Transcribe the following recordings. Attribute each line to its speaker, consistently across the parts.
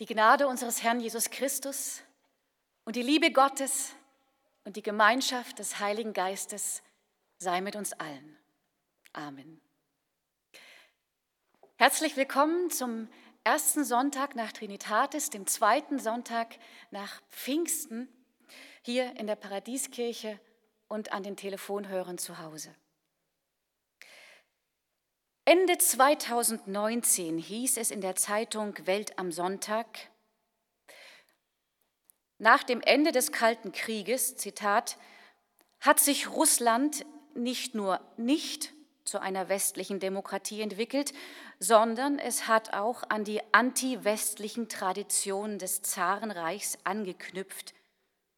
Speaker 1: Die Gnade unseres Herrn Jesus Christus und die Liebe Gottes und die Gemeinschaft des Heiligen Geistes sei mit uns allen. Amen. Herzlich willkommen zum ersten Sonntag nach Trinitatis, dem zweiten Sonntag nach Pfingsten, hier in der Paradieskirche und an den Telefonhörern zu Hause. Ende 2019 hieß es in der Zeitung Welt am Sonntag, nach dem Ende des Kalten Krieges, Zitat, hat sich Russland nicht nur nicht zu einer westlichen Demokratie entwickelt, sondern es hat auch an die anti-westlichen Traditionen des Zarenreichs angeknüpft,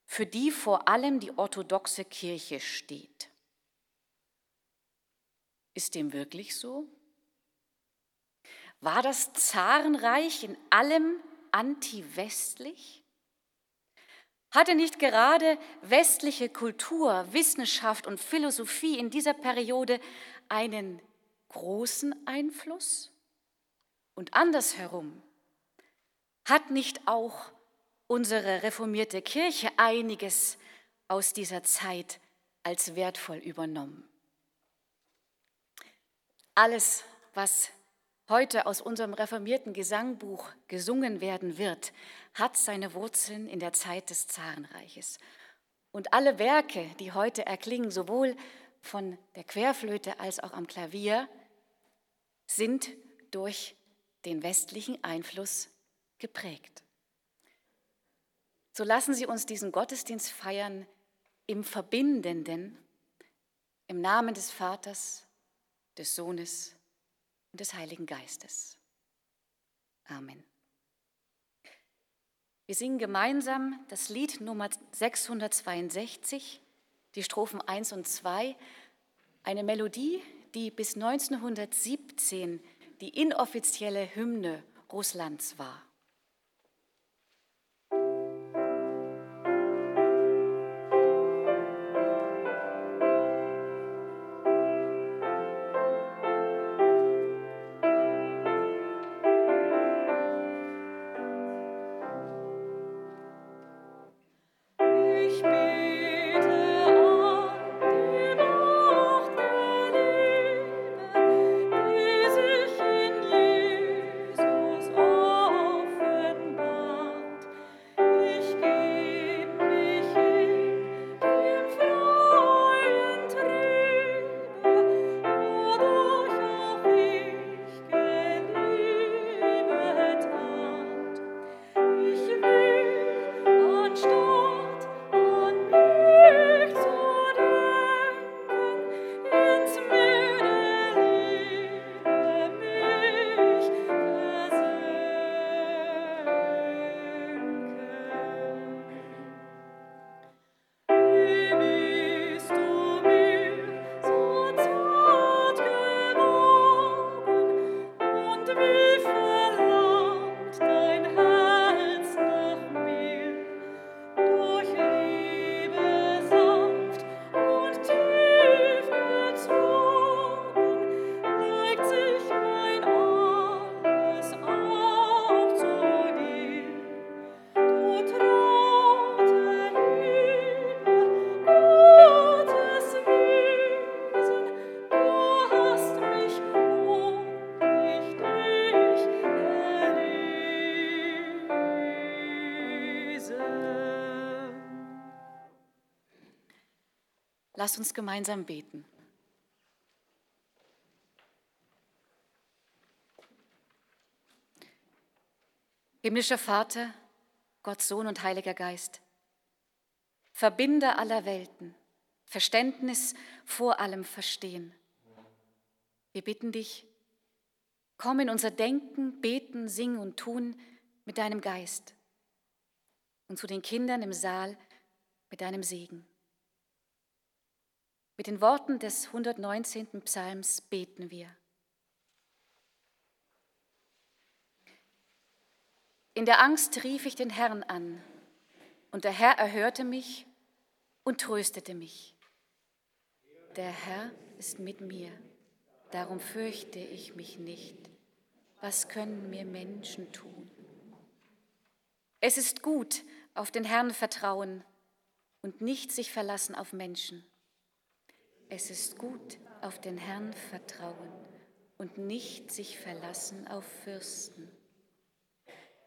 Speaker 1: für die vor allem die orthodoxe Kirche steht. Ist dem wirklich so? War das Zarenreich in allem anti-westlich? Hatte nicht gerade westliche Kultur, Wissenschaft und Philosophie in dieser Periode einen großen Einfluss? Und andersherum, hat nicht auch unsere reformierte Kirche einiges aus dieser Zeit als wertvoll übernommen? Alles, was heute aus unserem reformierten Gesangbuch gesungen werden wird, hat seine Wurzeln in der Zeit des Zarenreiches. Und alle Werke, die heute erklingen, sowohl von der Querflöte als auch am Klavier, sind durch den westlichen Einfluss geprägt. So lassen Sie uns diesen Gottesdienst feiern im Verbindenden, im Namen des Vaters, des Sohnes und des Heiligen Geistes. Amen. Wir singen gemeinsam das Lied Nummer 662, die Strophen 1 und 2, eine Melodie, die bis 1917 die inoffizielle Hymne Russlands war. Lasst uns gemeinsam beten. Himmlischer Vater, Gott Sohn und Heiliger Geist, Verbinder aller Welten, Verständnis vor allem Verstehen. Wir bitten dich, komm in unser Denken, Beten, Singen und Tun mit deinem Geist und zu den Kindern im Saal mit deinem Segen. Mit den Worten des 119. Psalms beten wir. In der Angst rief ich den Herrn an, und der Herr erhörte mich und tröstete mich. Der Herr ist mit mir, darum fürchte ich mich nicht. Was können mir Menschen tun? Es ist gut, auf den Herrn vertrauen und nicht sich verlassen auf Menschen. Es ist gut, auf den Herrn vertrauen und nicht sich verlassen auf Fürsten.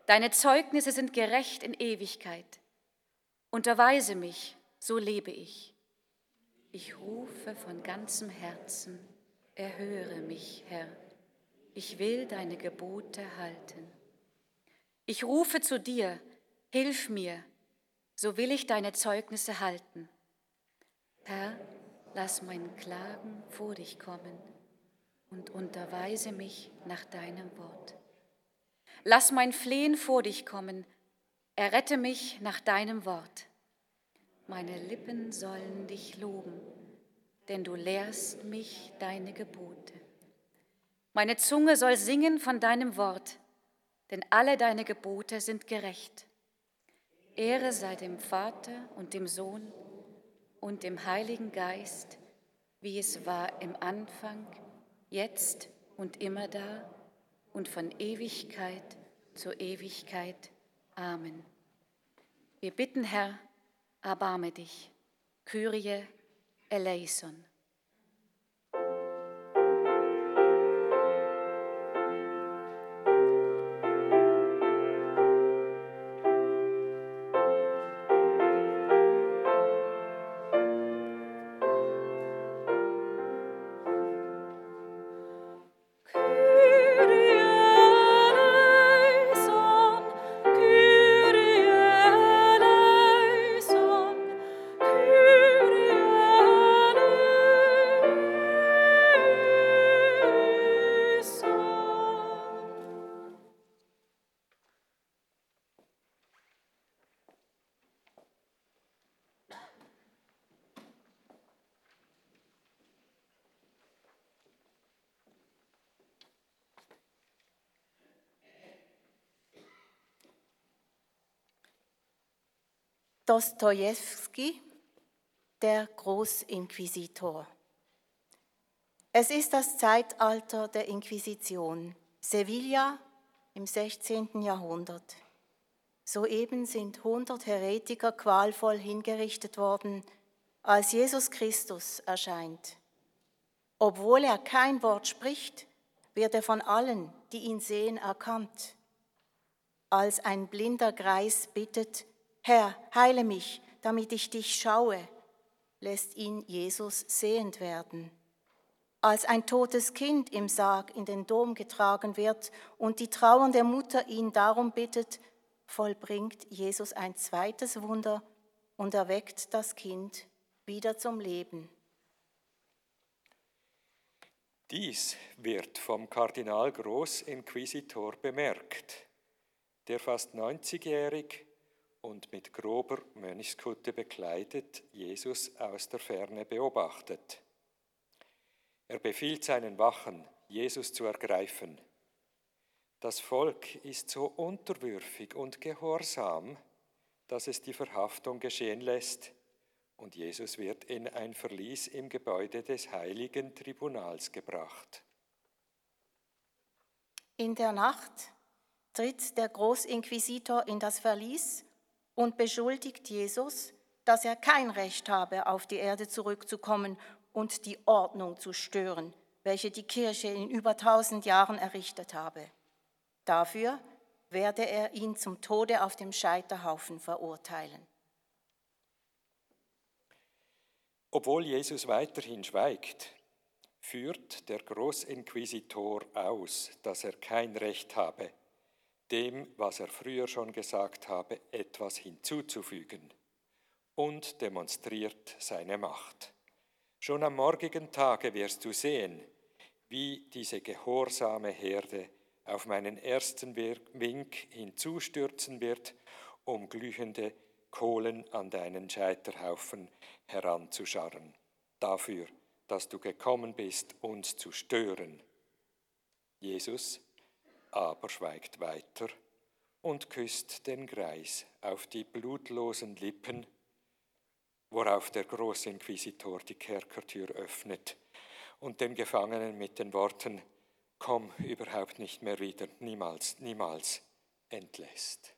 Speaker 1: Deine Zeugnisse sind gerecht in Ewigkeit. Unterweise mich, so lebe ich. Ich rufe von ganzem Herzen, erhöre mich, Herr. Ich will deine Gebote halten. Ich rufe zu dir, hilf mir, so will ich deine Zeugnisse halten. Herr, lass mein Klagen vor dich kommen und unterweise mich nach deinem Wort. Lass mein Flehen vor dich kommen, errette mich nach deinem Wort. Meine Lippen sollen dich loben, denn du lehrst mich deine Gebote. Meine Zunge soll singen von deinem Wort, denn alle deine Gebote sind gerecht. Ehre sei dem Vater und dem Sohn und dem Heiligen Geist, wie es war im Anfang, jetzt und immer da und von Ewigkeit zu Ewigkeit. Amen. Wir bitten, Herr, erbarme dich. Kyrie eleison.
Speaker 2: Dostojewski, der Großinquisitor. Es ist das Zeitalter der Inquisition, Sevilla im 16. Jahrhundert. Soeben sind 100 Heretiker qualvoll hingerichtet worden, als Jesus Christus erscheint. Obwohl er kein Wort spricht, wird er von allen, die ihn sehen, erkannt. Als ein blinder Greis bittet, Herr, heile mich, damit ich dich schaue, lässt ihn Jesus sehend werden. Als ein totes Kind im Sarg in den Dom getragen wird und die trauernde Mutter ihn darum bittet, vollbringt Jesus ein zweites Wunder und erweckt das Kind wieder zum Leben.
Speaker 3: Dies wird vom Kardinal Großinquisitor bemerkt, der fast 90-jährig und mit grober Mönchskutte bekleidet Jesus aus der Ferne beobachtet. Er befiehlt seinen Wachen, Jesus zu ergreifen. Das Volk ist so unterwürfig und gehorsam, dass es die Verhaftung geschehen lässt, und Jesus wird in ein Verlies im Gebäude des heiligen Tribunals gebracht.
Speaker 2: In der Nacht tritt der Großinquisitor in das Verlies und beschuldigt Jesus, dass er kein Recht habe, auf die Erde zurückzukommen und die Ordnung zu stören, welche die Kirche in über tausend Jahren errichtet habe. Dafür werde er ihn zum Tode auf dem Scheiterhaufen verurteilen.
Speaker 3: Obwohl Jesus weiterhin schweigt, führt der Großinquisitor aus, dass er kein Recht habe, dem, was er früher schon gesagt habe, etwas hinzuzufügen und demonstriert seine Macht. Schon am morgigen Tage wirst du sehen, wie diese gehorsame Herde auf meinen ersten Wink hinzustürzen wird, um glühende Kohlen an deinen Scheiterhaufen heranzuscharren, dafür, dass du gekommen bist, uns zu stören. Jesus aber schweigt weiter und küsst den Greis auf die blutlosen Lippen, worauf der Großinquisitor die Kerkertür öffnet und den Gefangenen mit den Worten Komm überhaupt nicht mehr wieder, niemals, niemals entlässt.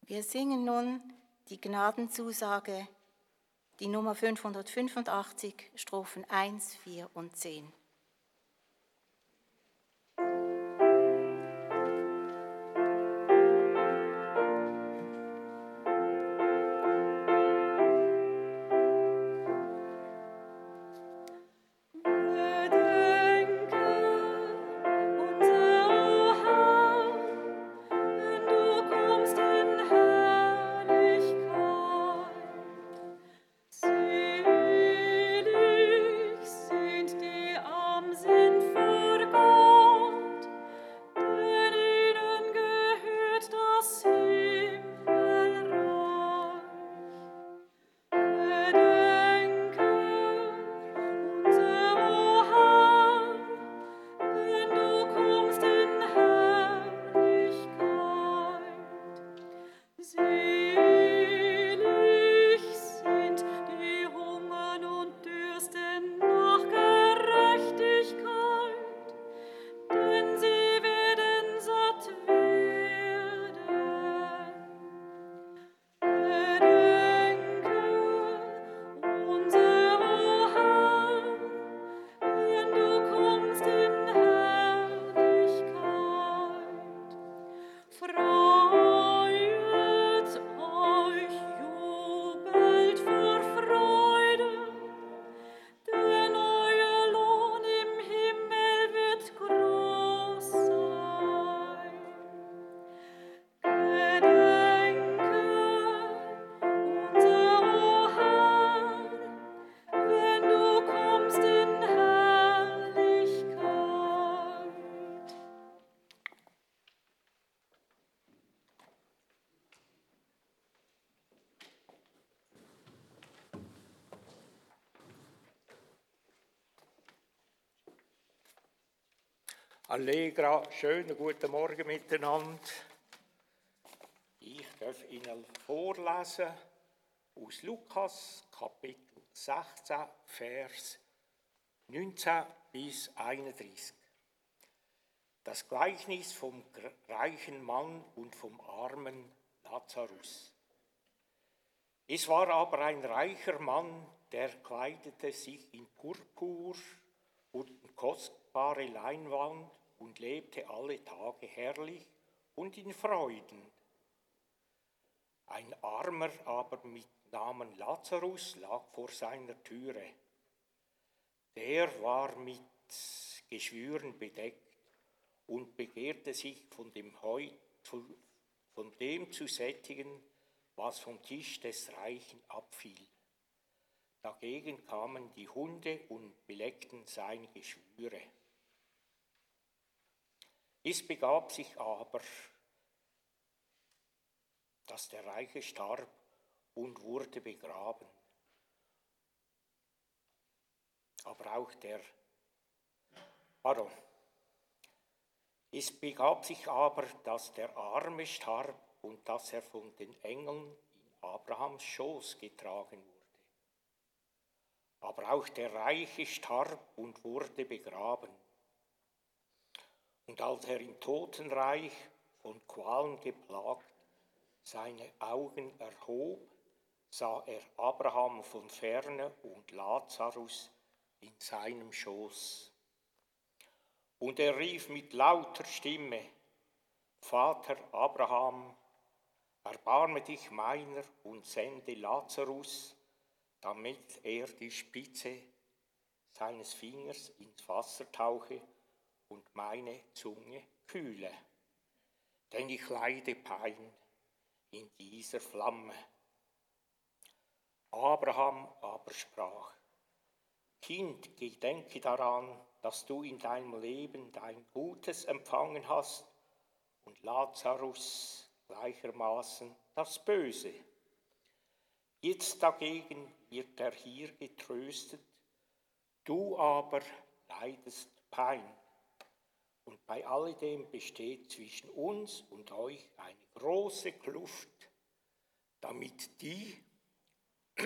Speaker 4: Wir singen nun die Gnadenzusage, die Nummer 585, Strophen 1, 4 und 10.
Speaker 5: Allegra, schönen guten Morgen miteinander. Ich darf Ihnen vorlesen aus Lukas Kapitel 16, Vers 19 bis 31. Das Gleichnis vom reichen Mann und vom armen Lazarus. Es war aber ein reicher Mann, der kleidete sich in Purpur und kostbare Leinwand und lebte alle Tage herrlich und in Freuden. Ein Armer aber mit Namen Lazarus lag vor seiner Türe. Der war mit Geschwüren bedeckt und begehrte sich von dem, Heu, von dem zu sättigen, was vom Tisch des Reichen abfiel. Dagegen kamen die Hunde und beleckten seine Geschwüre. Es begab sich aber, dass der Reiche starb und wurde begraben. Aber auch der, pardon, es begab sich aber, dass der Arme starb und dass er von den Engeln in Abrahams Schoß getragen wurde. Aber auch der Reiche starb und wurde begraben. Und als er im Totenreich von Qualen geplagt seine Augen erhob, sah er Abraham von ferne und Lazarus in seinem Schoß. Und er rief mit lauter Stimme, Vater Abraham, erbarme dich meiner und sende Lazarus, damit er die Spitze seines Fingers ins Wasser tauche und meine Zunge kühle, denn ich leide Pein in dieser Flamme. Abraham aber sprach, Kind, gedenke daran, dass du in deinem Leben dein Gutes empfangen hast und Lazarus gleichermaßen das Böse. Jetzt dagegen wird er hier getröstet, du aber leidest Pein. Und bei alledem besteht zwischen uns und euch eine große Kluft, damit die,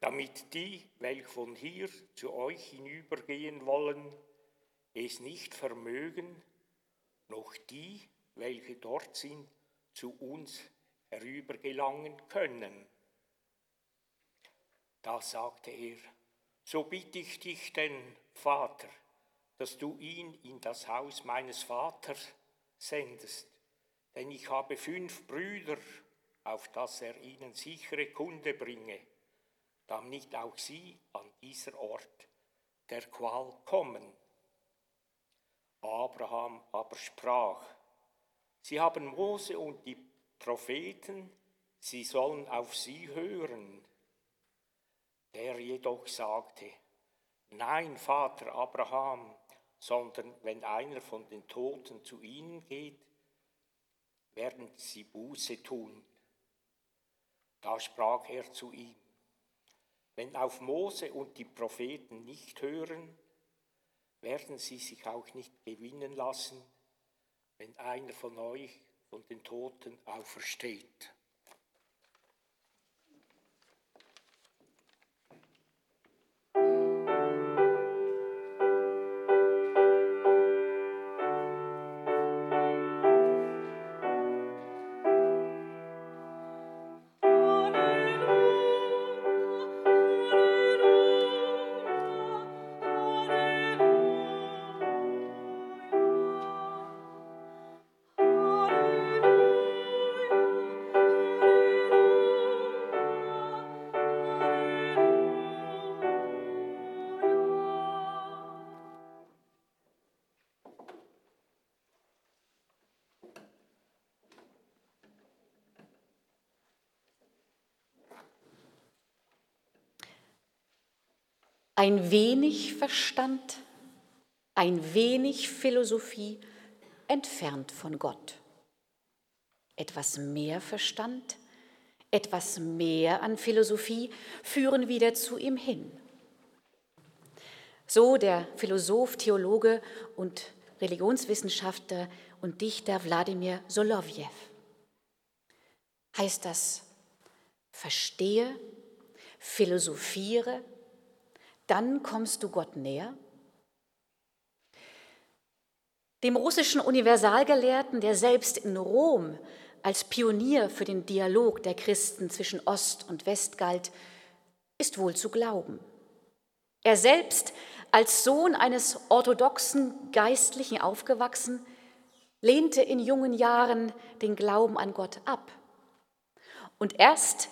Speaker 5: damit die, welche von hier zu euch hinübergehen wollen, es nicht vermögen, noch die, welche dort sind, zu uns herübergelangen können. Da sagte er, so bitte ich dich denn, Vater, dass du ihn in das Haus meines Vaters sendest, denn ich habe fünf Brüder, auf dass er ihnen sichere Kunde bringe, damit auch sie an dieser Ort der Qual kommen. Abraham aber sprach, Sie haben Mose und die Propheten, sie sollen auf sie hören. Der jedoch sagte, Nein, Vater Abraham, sondern wenn einer von den Toten zu ihnen geht, werden sie Buße tun. Da sprach er zu ihm, wenn auf Mose und die Propheten nicht hören, werden sie sich auch nicht gewinnen lassen, wenn einer von euch von den Toten aufersteht.
Speaker 1: Ein wenig Verstand, ein wenig Philosophie entfernt von Gott. Etwas mehr Verstand, etwas mehr an Philosophie führen wieder zu ihm hin. So der Philosoph, Theologe und Religionswissenschaftler und Dichter Wladimir Solowjew. Heißt das, verstehe, philosophiere, dann kommst du Gott näher? Dem russischen Universalgelehrten, der selbst in Rom als Pionier für den Dialog der Christen zwischen Ost und West galt, ist wohl zu glauben. Er selbst, als Sohn eines orthodoxen Geistlichen aufgewachsen, lehnte in jungen Jahren den Glauben an Gott ab. Und erst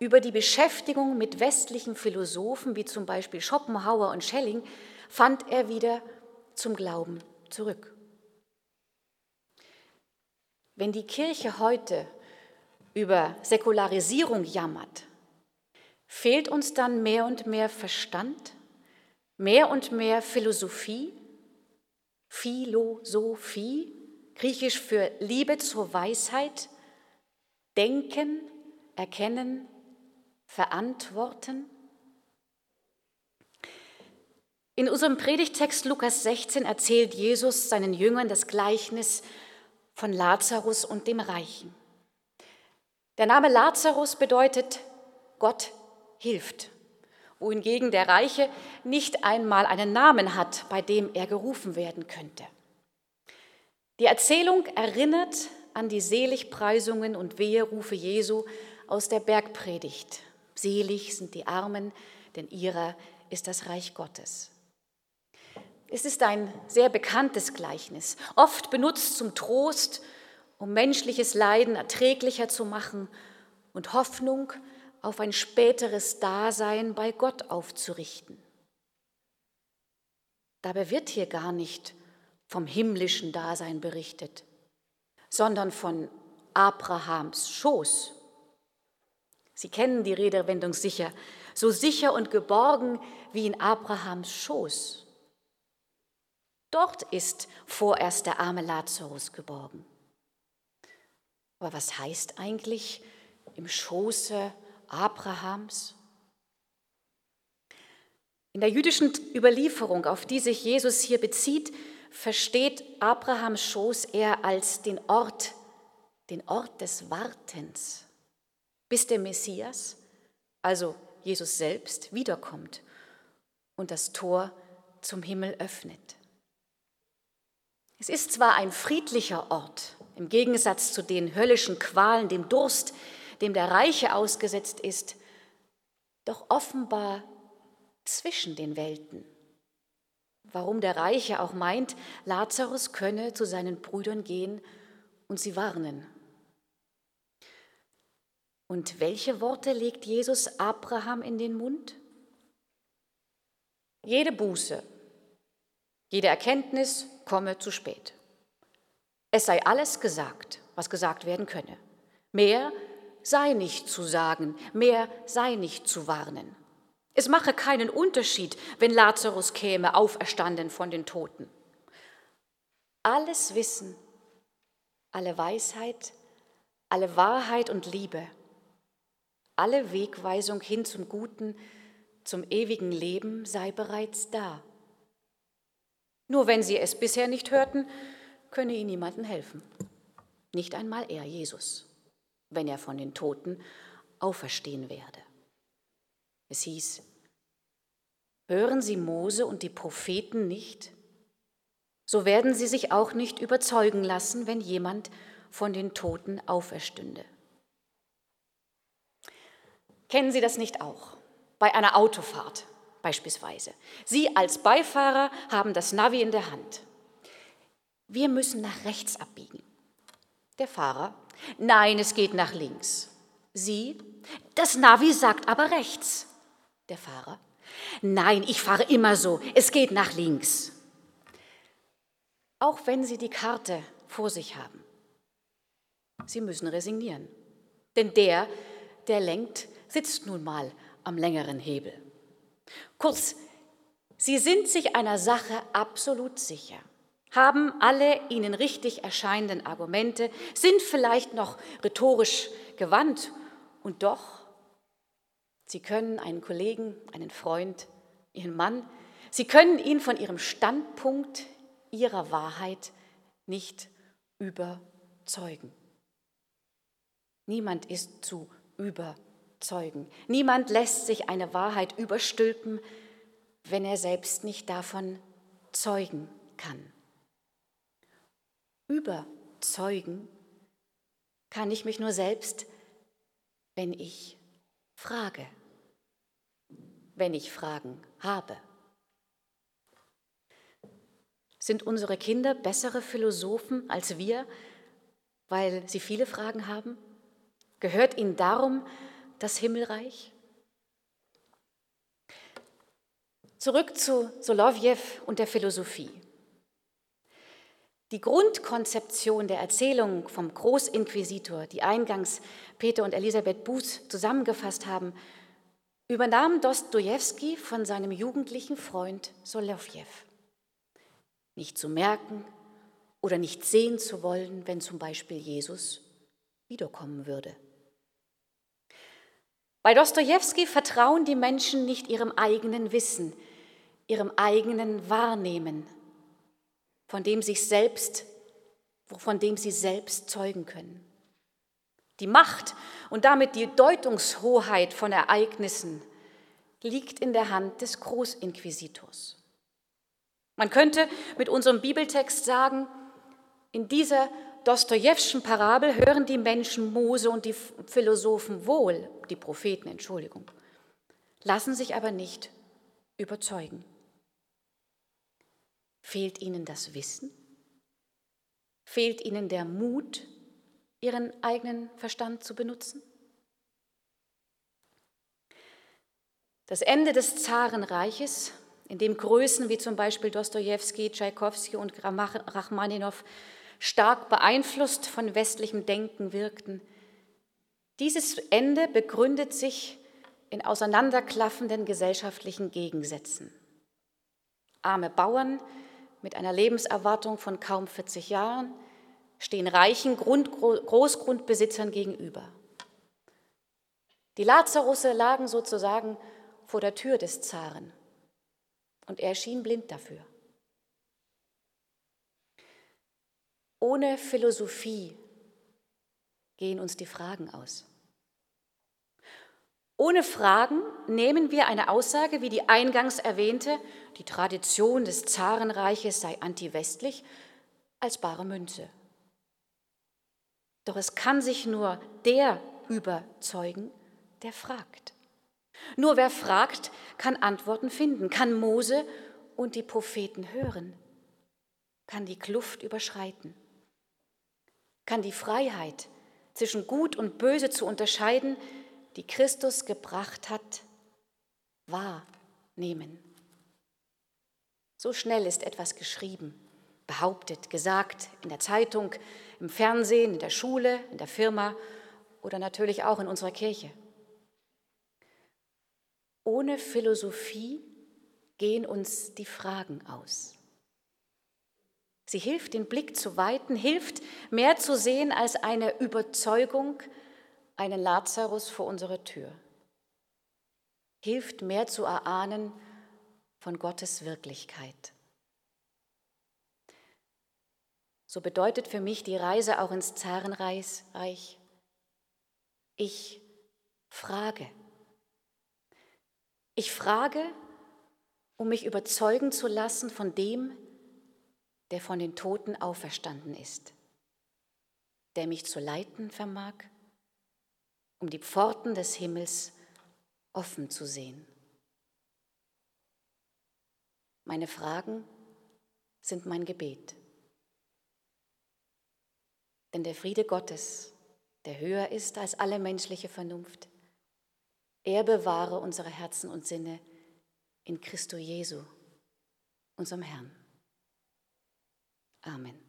Speaker 1: über die Beschäftigung mit westlichen Philosophen wie zum Beispiel Schopenhauer und Schelling fand er wieder zum Glauben zurück. Wenn die Kirche heute über Säkularisierung jammert, fehlt uns dann mehr und mehr Verstand, mehr und mehr Philosophie, Philosophie, griechisch für Liebe zur Weisheit, Denken, Erkennen, verantworten? In unserem Predigtext Lukas 16 erzählt Jesus seinen Jüngern das Gleichnis von Lazarus und dem Reichen. Der Name Lazarus bedeutet Gott hilft, wohingegen der Reiche nicht einmal einen Namen hat, bei dem er gerufen werden könnte. Die Erzählung erinnert an die Seligpreisungen und Weherufe Jesu aus der Bergpredigt, Selig sind die Armen, denn ihrer ist das Reich Gottes. Es ist ein sehr bekanntes Gleichnis, oft benutzt zum Trost, um menschliches Leiden erträglicher zu machen und Hoffnung auf ein späteres Dasein bei Gott aufzurichten. Dabei wird hier gar nicht vom himmlischen Dasein berichtet, sondern von Abrahams Schoß Sie kennen die Redewendung sicher, so sicher und geborgen wie in Abrahams Schoß. Dort ist vorerst der arme Lazarus geborgen. Aber was heißt eigentlich im Schoße Abrahams? In der jüdischen Überlieferung, auf die sich Jesus hier bezieht, versteht Abrahams Schoß eher als den Ort, den Ort des Wartens bis der Messias, also Jesus selbst, wiederkommt und das Tor zum Himmel öffnet. Es ist zwar ein friedlicher Ort, im Gegensatz zu den höllischen Qualen, dem Durst, dem der Reiche ausgesetzt ist, doch offenbar zwischen den Welten. Warum der Reiche auch meint, Lazarus könne zu seinen Brüdern gehen und sie warnen. Und welche Worte legt Jesus Abraham in den Mund? Jede Buße, jede Erkenntnis komme zu spät. Es sei alles gesagt, was gesagt werden könne. Mehr sei nicht zu sagen, mehr sei nicht zu warnen. Es mache keinen Unterschied, wenn Lazarus käme, auferstanden von den Toten. Alles Wissen, alle Weisheit, alle Wahrheit und Liebe, alle Wegweisung hin zum Guten, zum ewigen Leben sei bereits da. Nur wenn sie es bisher nicht hörten, könne ihnen niemanden helfen. Nicht einmal er, Jesus, wenn er von den Toten auferstehen werde. Es hieß, hören Sie Mose und die Propheten nicht? So werden Sie sich auch nicht überzeugen lassen, wenn jemand von den Toten auferstünde. Kennen Sie das nicht auch? Bei einer Autofahrt beispielsweise. Sie als Beifahrer haben das Navi in der Hand. Wir müssen nach rechts abbiegen. Der Fahrer, nein, es geht nach links. Sie, das Navi sagt aber rechts. Der Fahrer, nein, ich fahre immer so, es geht nach links. Auch wenn Sie die Karte vor sich haben. Sie müssen resignieren. Denn der, der lenkt, sitzt nun mal am längeren Hebel. Kurz, Sie sind sich einer Sache absolut sicher haben alle ihnen richtig erscheinenden Argumente, sind vielleicht noch rhetorisch gewandt und doch, sie können einen Kollegen, einen Freund, ihren Mann, sie können ihn von ihrem Standpunkt, ihrer Wahrheit nicht überzeugen. Niemand ist zu überzeugen. Niemand lässt sich eine Wahrheit überstülpen, wenn er selbst nicht davon zeugen kann überzeugen kann ich mich nur selbst, wenn ich frage, wenn ich Fragen habe. Sind unsere Kinder bessere Philosophen als wir, weil sie viele Fragen haben? Gehört ihnen darum das Himmelreich? Zurück zu Solovjew und der Philosophie. Die Grundkonzeption der Erzählung vom Großinquisitor, die eingangs Peter und Elisabeth Buß zusammengefasst haben, übernahm Dostojewski von seinem jugendlichen Freund Solovjew. Nicht zu merken oder nicht sehen zu wollen, wenn zum Beispiel Jesus wiederkommen würde. Bei Dostojewski vertrauen die Menschen nicht ihrem eigenen Wissen, ihrem eigenen Wahrnehmen, von dem sich selbst, von dem sie selbst zeugen können. Die Macht und damit die Deutungshoheit von Ereignissen liegt in der Hand des Großinquisitors. Man könnte mit unserem Bibeltext sagen, in dieser Dostojewschen Parabel hören die Menschen Mose und die Philosophen wohl, die Propheten, Entschuldigung, lassen sich aber nicht überzeugen. Fehlt ihnen das Wissen? Fehlt ihnen der Mut, ihren eigenen Verstand zu benutzen? Das Ende des Zarenreiches, in dem Größen wie zum Beispiel Dostoevsky, Tschaikowski und Rachmaninow stark beeinflusst von westlichem Denken wirkten, dieses Ende begründet sich in auseinanderklaffenden gesellschaftlichen Gegensätzen. Arme Bauern, mit einer Lebenserwartung von kaum 40 Jahren stehen reichen Grund, Großgrundbesitzern gegenüber. Die Lazarusse lagen sozusagen vor der Tür des Zaren und er schien blind dafür. Ohne Philosophie gehen uns die Fragen aus. Ohne Fragen nehmen wir eine Aussage wie die eingangs erwähnte, die Tradition des Zarenreiches sei antiwestlich, als bare Münze. Doch es kann sich nur der überzeugen, der fragt. Nur wer fragt, kann Antworten finden, kann Mose und die Propheten hören, kann die Kluft überschreiten, kann die Freiheit zwischen Gut und Böse zu unterscheiden, die Christus gebracht hat, wahrnehmen. So schnell ist etwas geschrieben, behauptet, gesagt, in der Zeitung, im Fernsehen, in der Schule, in der Firma oder natürlich auch in unserer Kirche. Ohne Philosophie gehen uns die Fragen aus. Sie hilft, den Blick zu weiten, hilft, mehr zu sehen als eine Überzeugung, einen Lazarus vor unserer Tür. Hilft, mehr zu erahnen von Gottes Wirklichkeit. So bedeutet für mich die Reise auch ins Zarenreich, ich frage. Ich frage, um mich überzeugen zu lassen von dem, der von den Toten auferstanden ist, der mich zu leiten vermag, um die Pforten des Himmels offen zu sehen. Meine Fragen sind mein Gebet. Denn der Friede Gottes, der höher ist als alle menschliche Vernunft, er bewahre unsere Herzen und Sinne in Christo Jesu, unserem Herrn. Amen.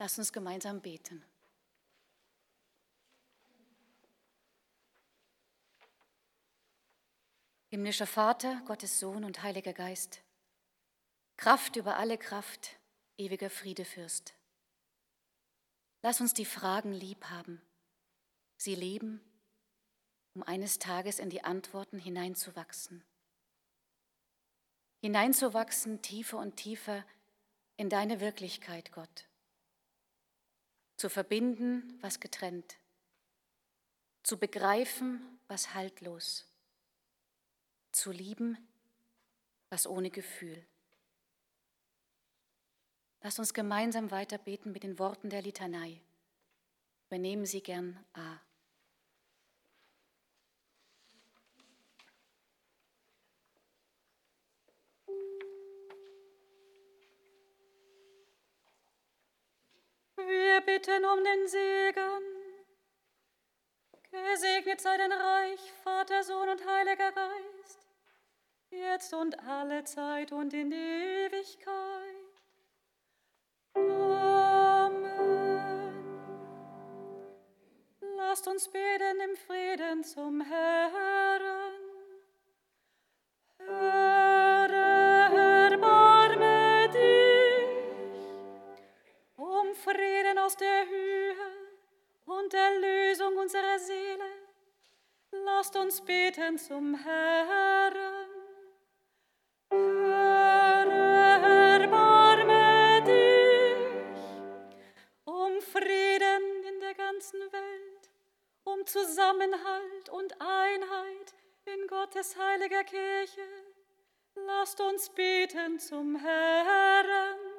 Speaker 4: Lass uns gemeinsam beten. Himmlischer Vater, Gottes Sohn und Heiliger Geist, Kraft über alle Kraft, ewiger Friedefürst. Lass uns die Fragen lieb haben, sie leben, um eines Tages in die Antworten hineinzuwachsen. Hineinzuwachsen tiefer und tiefer in deine Wirklichkeit, Gott. Zu verbinden, was getrennt. Zu begreifen, was haltlos zu lieben, was ohne Gefühl. Lass uns gemeinsam weiter beten mit den Worten der Litanei. Übernehmen Sie gern A. Wir bitten um den Segen. Gesegnet sei dein Reich, Vater, Sohn und Heiliger Geist jetzt und alle Zeit und in Ewigkeit. Amen. Lasst uns beten im Frieden zum Herrn. Höre, aus der Höhe und Erlösung unserer Seele. Lasst uns beten zum Herrn. Zusammenhalt und Einheit in Gottes heiliger Kirche. Lasst uns beten zum Herrn.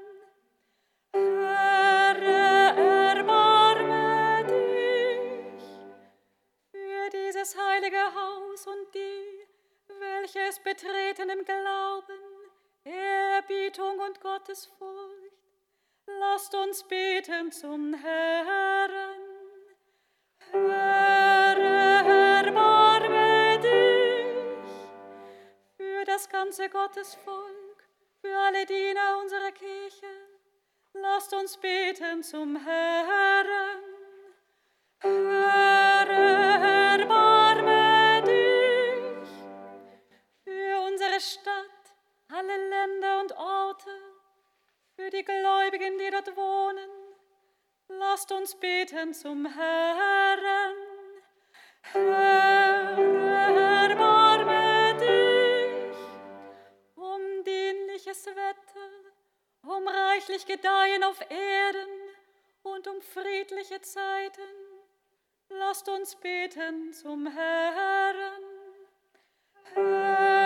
Speaker 4: Welche es betreten im Glauben, Erbietung und Gottesfurcht. Lasst uns beten zum Herrn. das ganze Gottesvolk, für alle Diener unserer Kirche. Lasst uns beten zum Herrn. Herr, Länder und Orte, für die Gläubigen, die dort wohnen. Lasst uns beten zum Herrn. Herr, erbarme dich um dienliches Wetter, um reichlich Gedeihen auf Erden und um friedliche Zeiten. Lasst uns beten zum Herrn. Herr,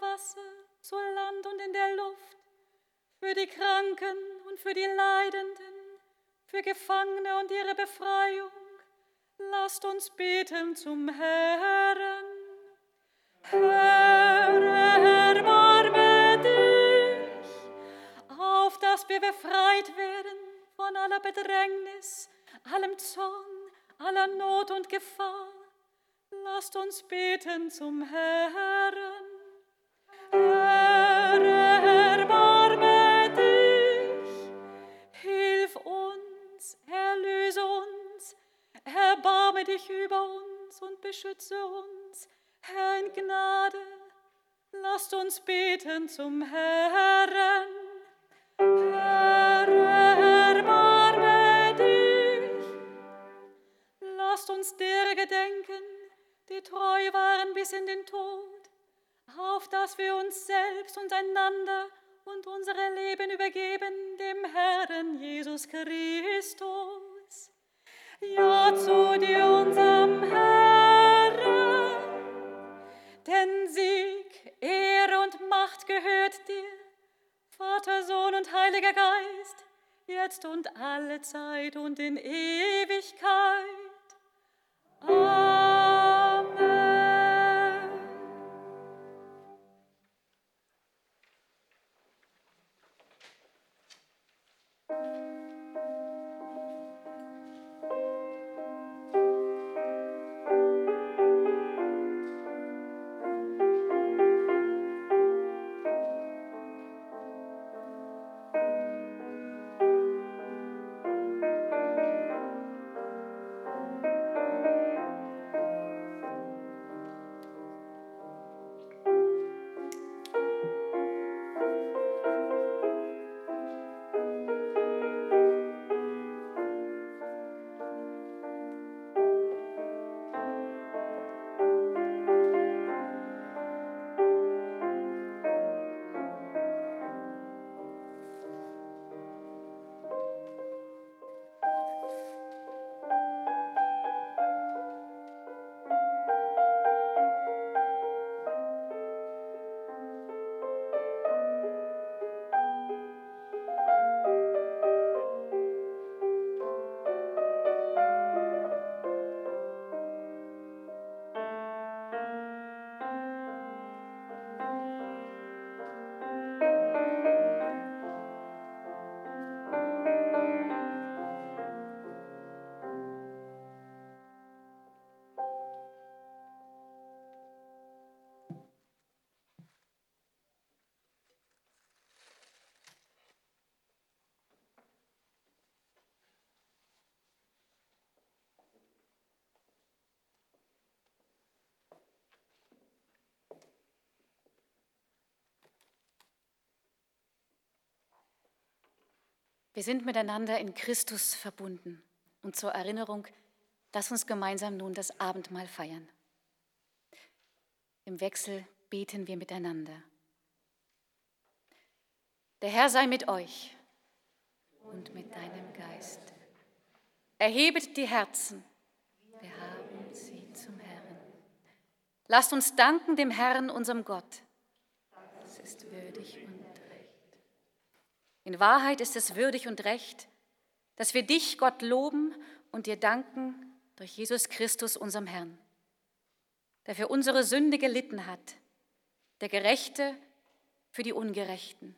Speaker 4: Wasser, zu Land und in der Luft, für die Kranken und für die Leidenden, für Gefangene und ihre Befreiung. Lasst uns beten zum Herrn. Herr, erbarme dich, auf dass wir befreit werden von aller Bedrängnis, allem Zorn, aller Not und Gefahr. Lasst uns beten zum Herrn. Dich über uns und beschütze uns, Herr in Gnade. Lasst uns beten zum Herrn. Herr, erbarme dich. Lasst uns der gedenken, die treu waren bis in den Tod, auf dass wir uns selbst und einander und unsere Leben übergeben dem Herrn Jesus Christus. Ja, zu dir, unserem Herrn, denn Sieg, Ehre und Macht gehört dir, Vater, Sohn und Heiliger Geist, jetzt und alle Zeit und in Ewigkeit. Amen.
Speaker 1: Wir sind miteinander in Christus verbunden. Und zur Erinnerung, lass uns gemeinsam nun das Abendmahl feiern. Im Wechsel beten wir miteinander. Der Herr sei mit euch und mit deinem Geist. Erhebet die Herzen. Wir haben sie zum Herrn. Lasst uns danken dem Herrn, unserem Gott. Es ist würdig in Wahrheit ist es würdig und recht, dass wir dich, Gott, loben und dir danken durch Jesus Christus, unserem Herrn, der für unsere Sünde gelitten hat, der Gerechte für die Ungerechten.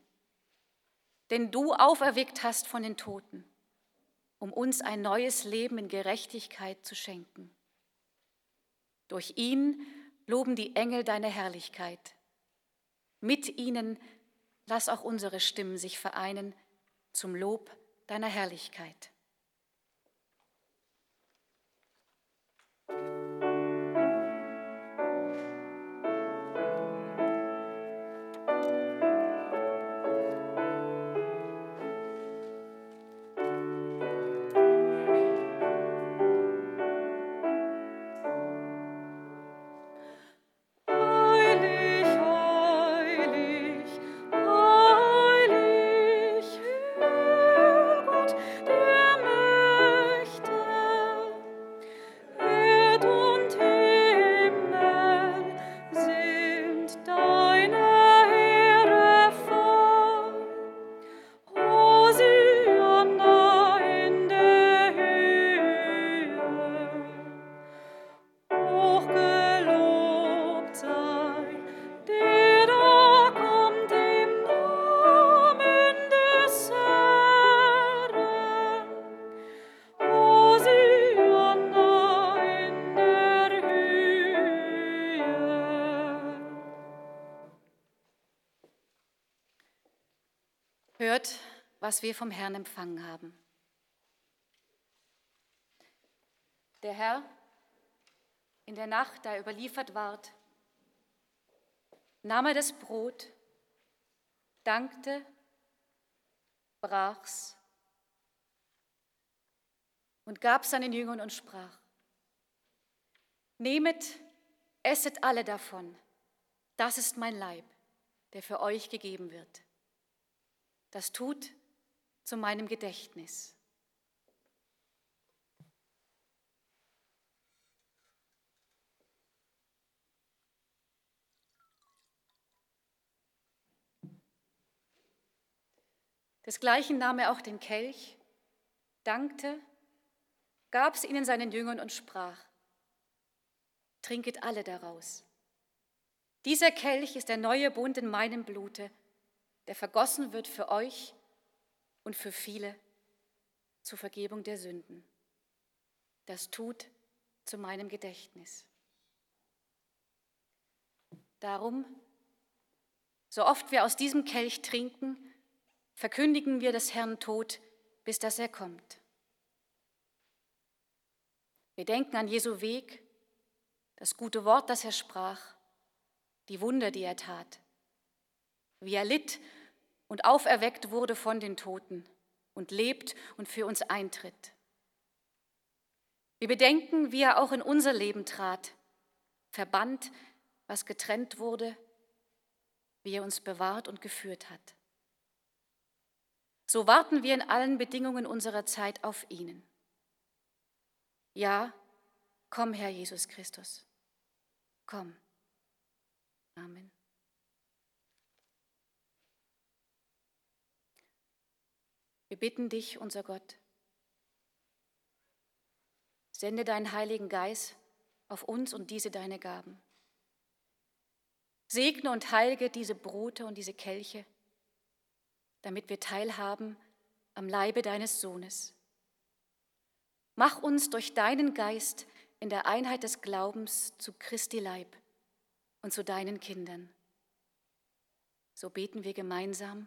Speaker 1: Denn du auferweckt hast von den Toten, um uns ein neues Leben in Gerechtigkeit zu schenken. Durch ihn loben die Engel deine Herrlichkeit. Mit ihnen lass auch unsere Stimmen sich vereinen zum Lob deiner Herrlichkeit. Was wir vom Herrn empfangen haben. Der Herr, in der Nacht, da er überliefert ward, nahm er das Brot, dankte, brach's und gab seinen Jüngern und sprach, Nehmet, esset alle davon, das ist mein Leib, der für euch gegeben wird. Das tut zu meinem Gedächtnis. Desgleichen nahm er auch den Kelch, dankte, gab es ihnen seinen Jüngern und sprach, Trinket alle daraus. Dieser Kelch ist der neue Bund in meinem Blute, der vergossen wird für euch und für viele zur Vergebung der Sünden. Das tut zu meinem Gedächtnis. Darum, so oft wir aus diesem Kelch trinken, verkündigen wir des Herrn Tod, bis dass er kommt. Wir denken an Jesu Weg, das gute Wort, das er sprach, die Wunder, die er tat, wie er litt und auferweckt wurde von den Toten und lebt und für uns eintritt. Wir bedenken, wie er auch in unser Leben trat, verbannt, was getrennt wurde, wie er uns bewahrt und geführt hat. So warten wir in allen Bedingungen unserer Zeit auf ihnen. Ja, komm, Herr Jesus Christus, komm. Amen. Wir bitten dich, unser Gott, sende deinen Heiligen Geist auf uns und diese deine Gaben. Segne und heilige diese Brote und diese Kelche, damit wir teilhaben am Leibe deines Sohnes. Mach uns durch deinen Geist in der Einheit des Glaubens zu Christi Leib und zu deinen Kindern. So beten wir gemeinsam.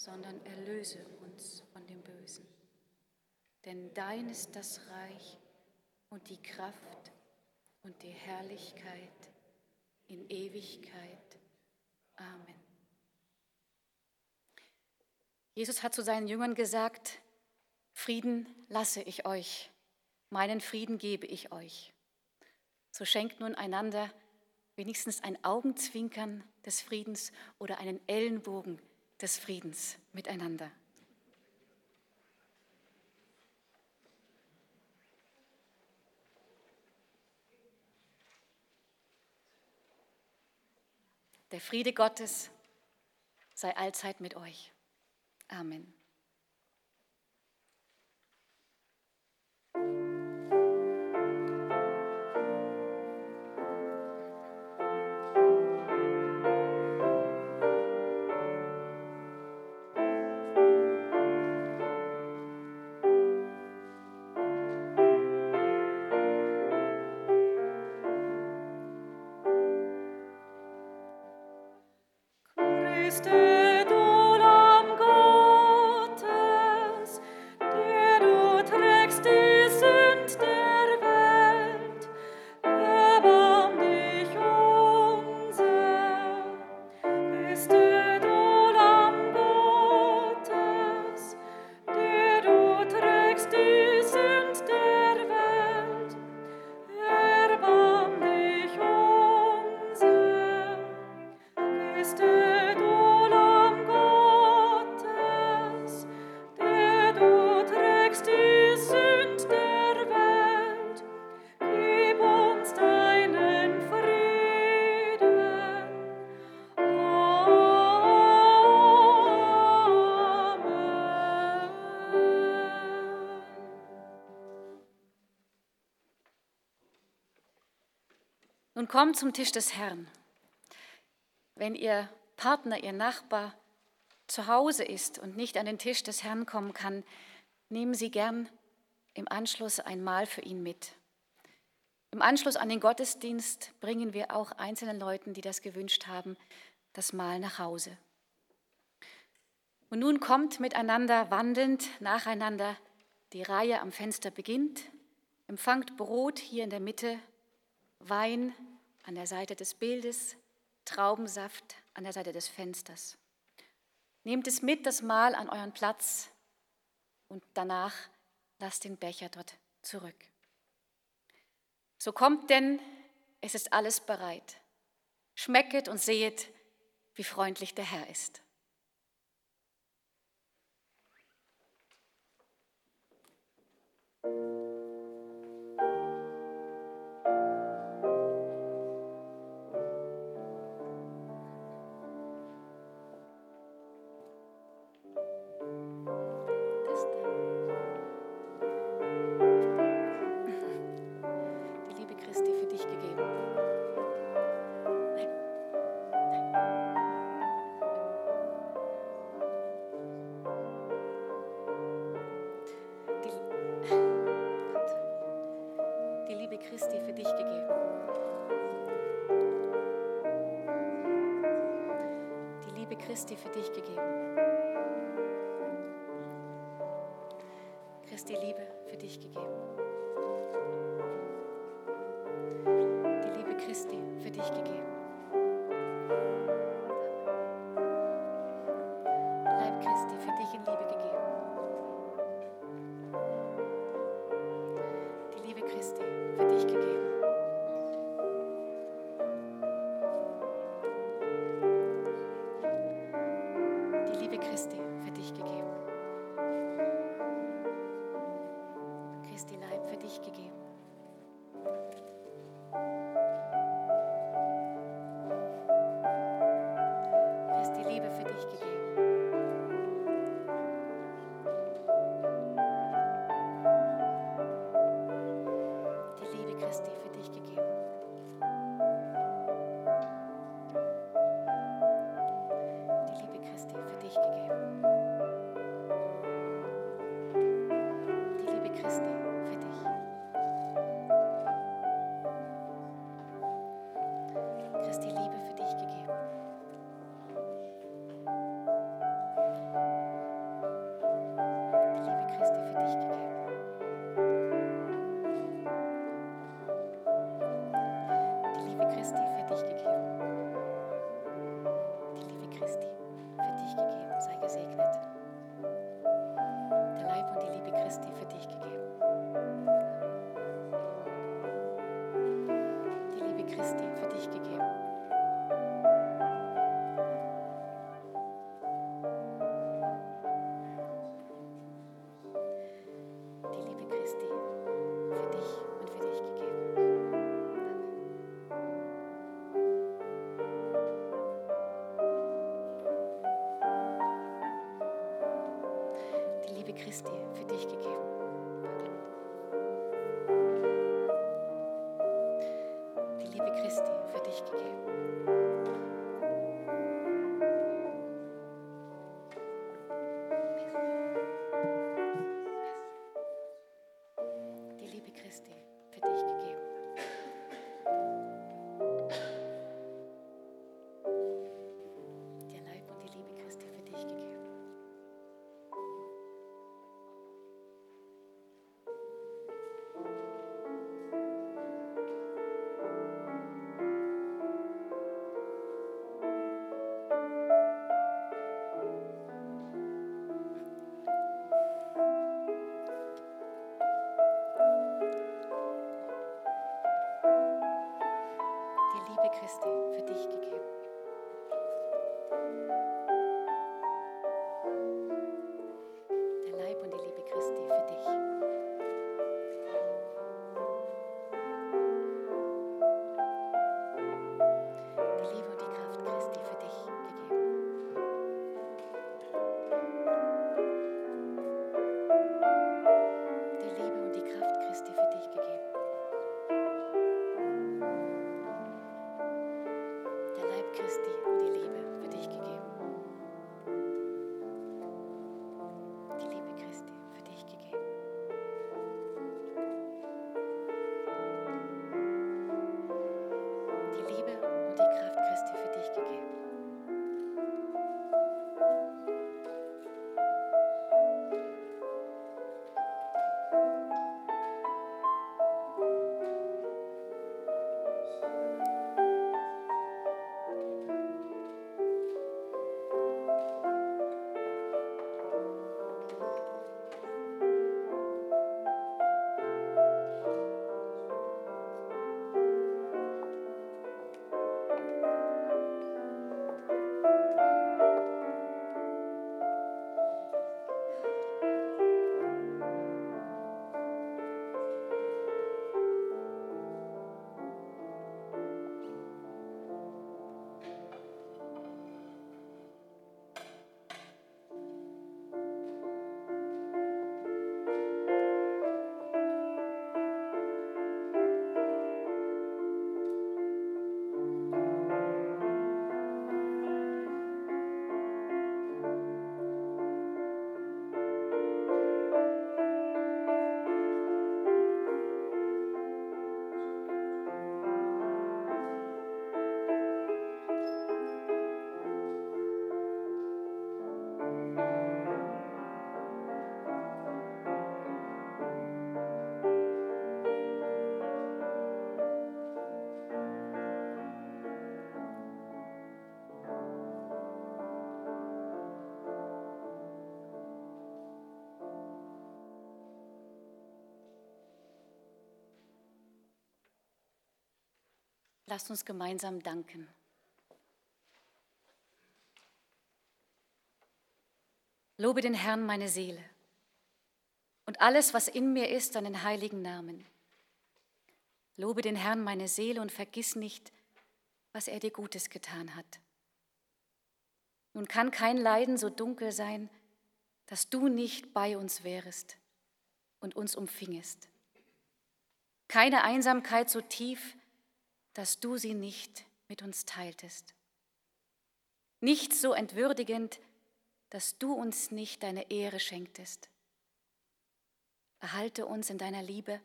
Speaker 1: sondern erlöse uns von dem Bösen. Denn dein ist das Reich und die Kraft und die Herrlichkeit in Ewigkeit. Amen. Jesus hat zu seinen Jüngern gesagt, Frieden lasse ich euch, meinen Frieden gebe ich euch. So schenkt nun einander wenigstens ein Augenzwinkern des Friedens oder einen Ellenbogen des Friedens miteinander. Der Friede Gottes sei allzeit mit euch. Amen. Kommt zum Tisch des Herrn. Wenn Ihr Partner, Ihr Nachbar zu Hause ist und nicht an den Tisch des Herrn kommen kann, nehmen Sie gern im Anschluss ein Mahl für ihn mit. Im Anschluss an den Gottesdienst bringen wir auch einzelnen Leuten, die das gewünscht haben, das Mahl nach Hause. Und nun kommt miteinander wandelnd nacheinander, die Reihe am Fenster beginnt, empfangt Brot hier in der Mitte, Wein an der Seite des Bildes, Traubensaft an der Seite des Fensters. Nehmt es mit, das Mahl an euren Platz und danach lasst den Becher dort zurück. So kommt denn, es ist alles bereit. Schmecket und sehet, wie freundlich der Herr ist. Christi für Christi Lasst uns gemeinsam danken. Lobe den Herrn meine Seele und alles, was in mir ist, seinen heiligen Namen. Lobe den Herrn meine Seele und vergiss nicht, was er dir Gutes getan hat. Nun kann kein Leiden so dunkel sein, dass du nicht bei uns wärest und uns umfingest. Keine Einsamkeit so tief, dass du sie nicht mit uns teiltest. Nichts so entwürdigend, dass du uns nicht deine Ehre schenktest. Erhalte uns in deiner Liebe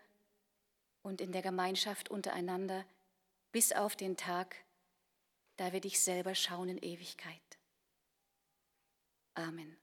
Speaker 1: und in der Gemeinschaft untereinander bis auf den Tag, da wir dich selber schauen in Ewigkeit. Amen.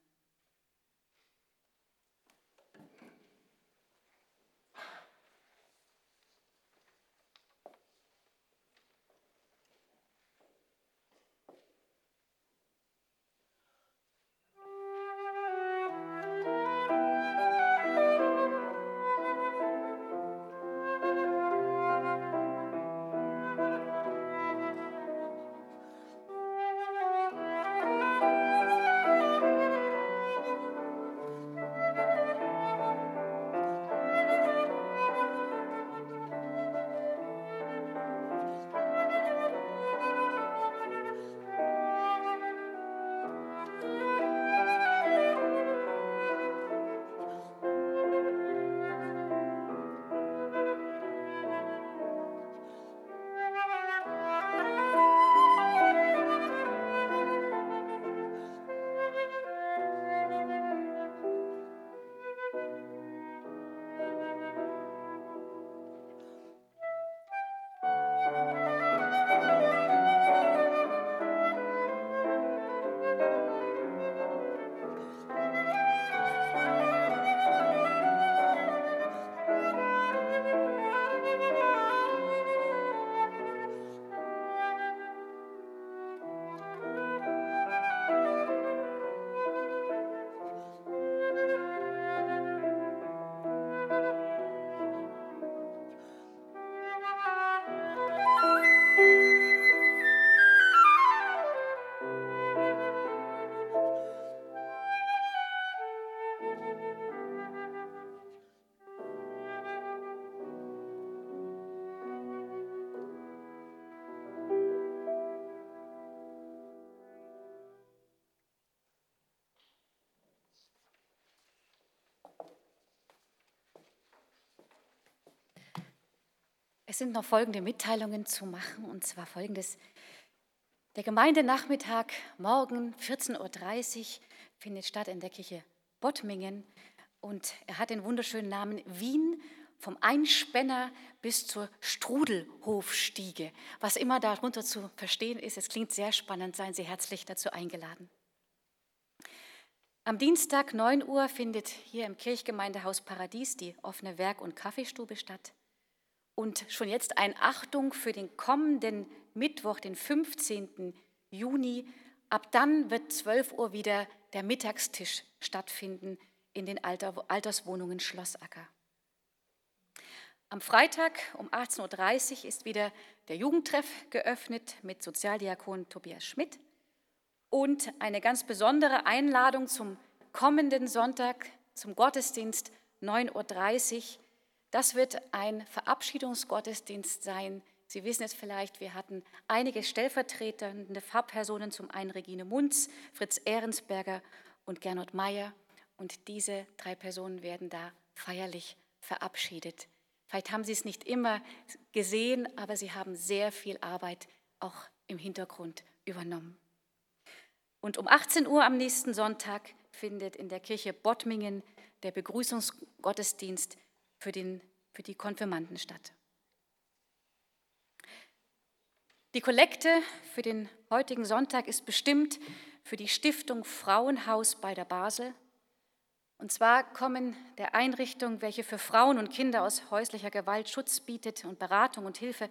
Speaker 1: Es sind noch folgende Mitteilungen zu machen, und zwar folgendes. Der Gemeindenachmittag morgen 14.30 Uhr findet statt in der Kirche Bottmingen und er hat den wunderschönen Namen Wien vom Einspänner bis zur Strudelhofstiege. Was immer darunter zu verstehen ist, es klingt sehr spannend, seien Sie herzlich dazu eingeladen. Am Dienstag 9 Uhr findet hier im Kirchgemeindehaus Paradies die offene Werk- und Kaffeestube statt. Und schon jetzt ein Achtung für den kommenden Mittwoch, den 15. Juni. Ab dann wird 12 Uhr wieder der Mittagstisch stattfinden in den Alterswohnungen Schlossacker. Am Freitag um 18.30 Uhr ist wieder der Jugendtreff geöffnet mit Sozialdiakon Tobias Schmidt und eine ganz besondere Einladung zum kommenden Sonntag zum Gottesdienst 9.30 Uhr das wird ein Verabschiedungsgottesdienst sein. Sie wissen es vielleicht, wir hatten einige stellvertretende Fachpersonen, zum einen Regine Munz, Fritz Ehrensberger und Gernot Meyer. Und diese drei Personen werden da feierlich verabschiedet. Vielleicht haben Sie es nicht immer gesehen, aber Sie haben sehr viel Arbeit auch im Hintergrund übernommen. Und um 18 Uhr am nächsten Sonntag findet in der Kirche Bottmingen der Begrüßungsgottesdienst für, den, für die Konfirmanden statt. Die Kollekte für den heutigen Sonntag ist bestimmt für die Stiftung Frauenhaus bei der Basel. Und zwar kommen der Einrichtung, welche für Frauen und Kinder aus häuslicher Gewalt Schutz bietet und Beratung und Hilfe.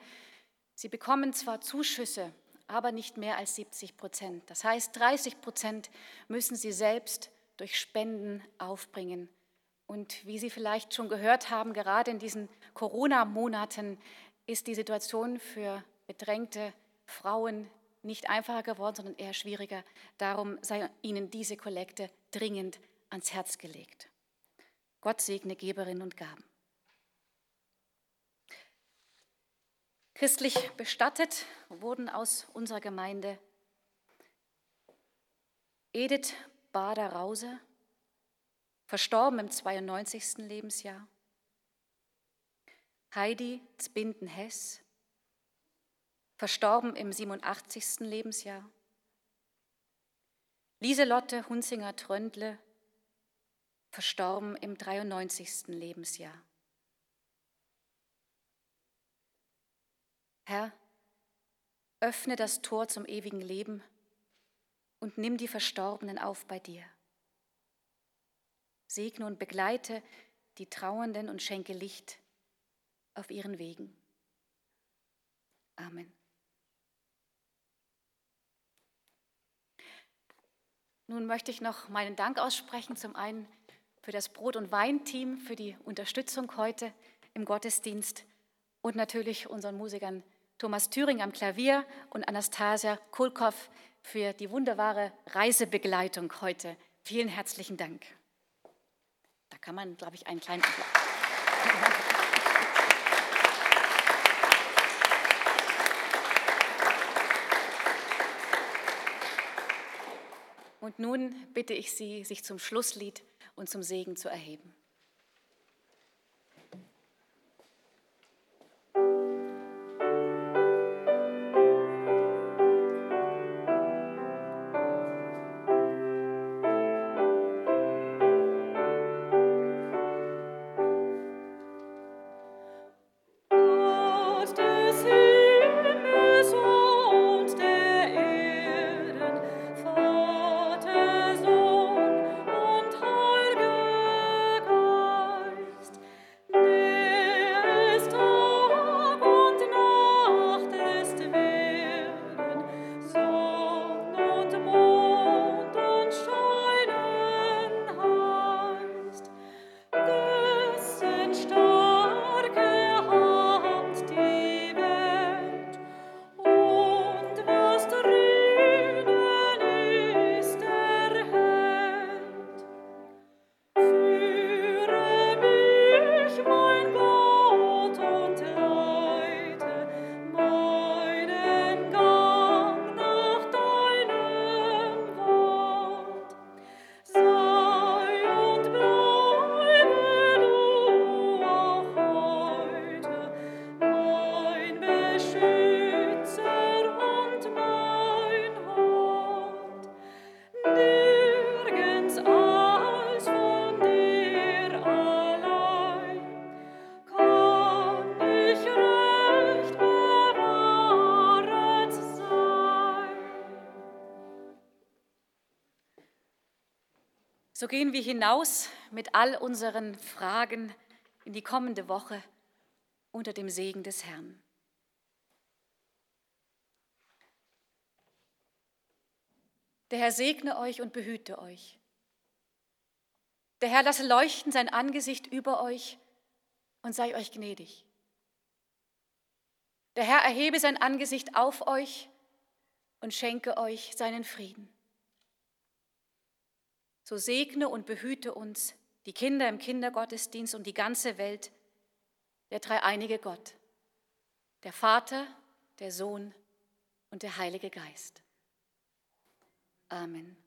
Speaker 1: Sie bekommen zwar Zuschüsse, aber nicht mehr als 70 Prozent. Das heißt, 30 Prozent müssen sie selbst durch Spenden aufbringen. Und wie Sie vielleicht schon gehört haben, gerade in diesen Corona-Monaten ist die Situation für bedrängte Frauen nicht einfacher geworden, sondern eher schwieriger. Darum sei Ihnen diese Kollekte dringend ans Herz gelegt. Gott segne Geberinnen und Gaben. Christlich bestattet wurden aus unserer Gemeinde Edith Bader-Rause, verstorben im 92. Lebensjahr. Heidi Zbinden-Hess, verstorben im 87. Lebensjahr. Lieselotte Hunzinger-Tröndle,
Speaker 4: verstorben im 93. Lebensjahr. Herr, öffne das Tor zum ewigen Leben und nimm die Verstorbenen auf bei dir. Segne und begleite die Trauernden und schenke Licht auf ihren Wegen. Amen. Nun möchte ich noch meinen Dank aussprechen, zum einen für das Brot- und Weinteam, für die Unterstützung heute im Gottesdienst und natürlich unseren Musikern Thomas Thüring am Klavier und Anastasia Kulkow für die wunderbare Reisebegleitung heute. Vielen herzlichen Dank. Kann man, glaube ich, einen kleinen Applaus. Und nun bitte ich Sie, sich zum Schlusslied und zum Segen zu erheben. Gehen wir hinaus mit all unseren Fragen in die kommende Woche unter dem Segen des Herrn. Der Herr segne euch und behüte euch. Der Herr lasse leuchten sein Angesicht über euch und sei euch gnädig. Der Herr erhebe sein Angesicht auf euch und schenke euch seinen Frieden so segne und behüte uns, die Kinder im Kindergottesdienst und die ganze Welt, der dreieinige Gott, der Vater, der Sohn und der Heilige Geist. Amen.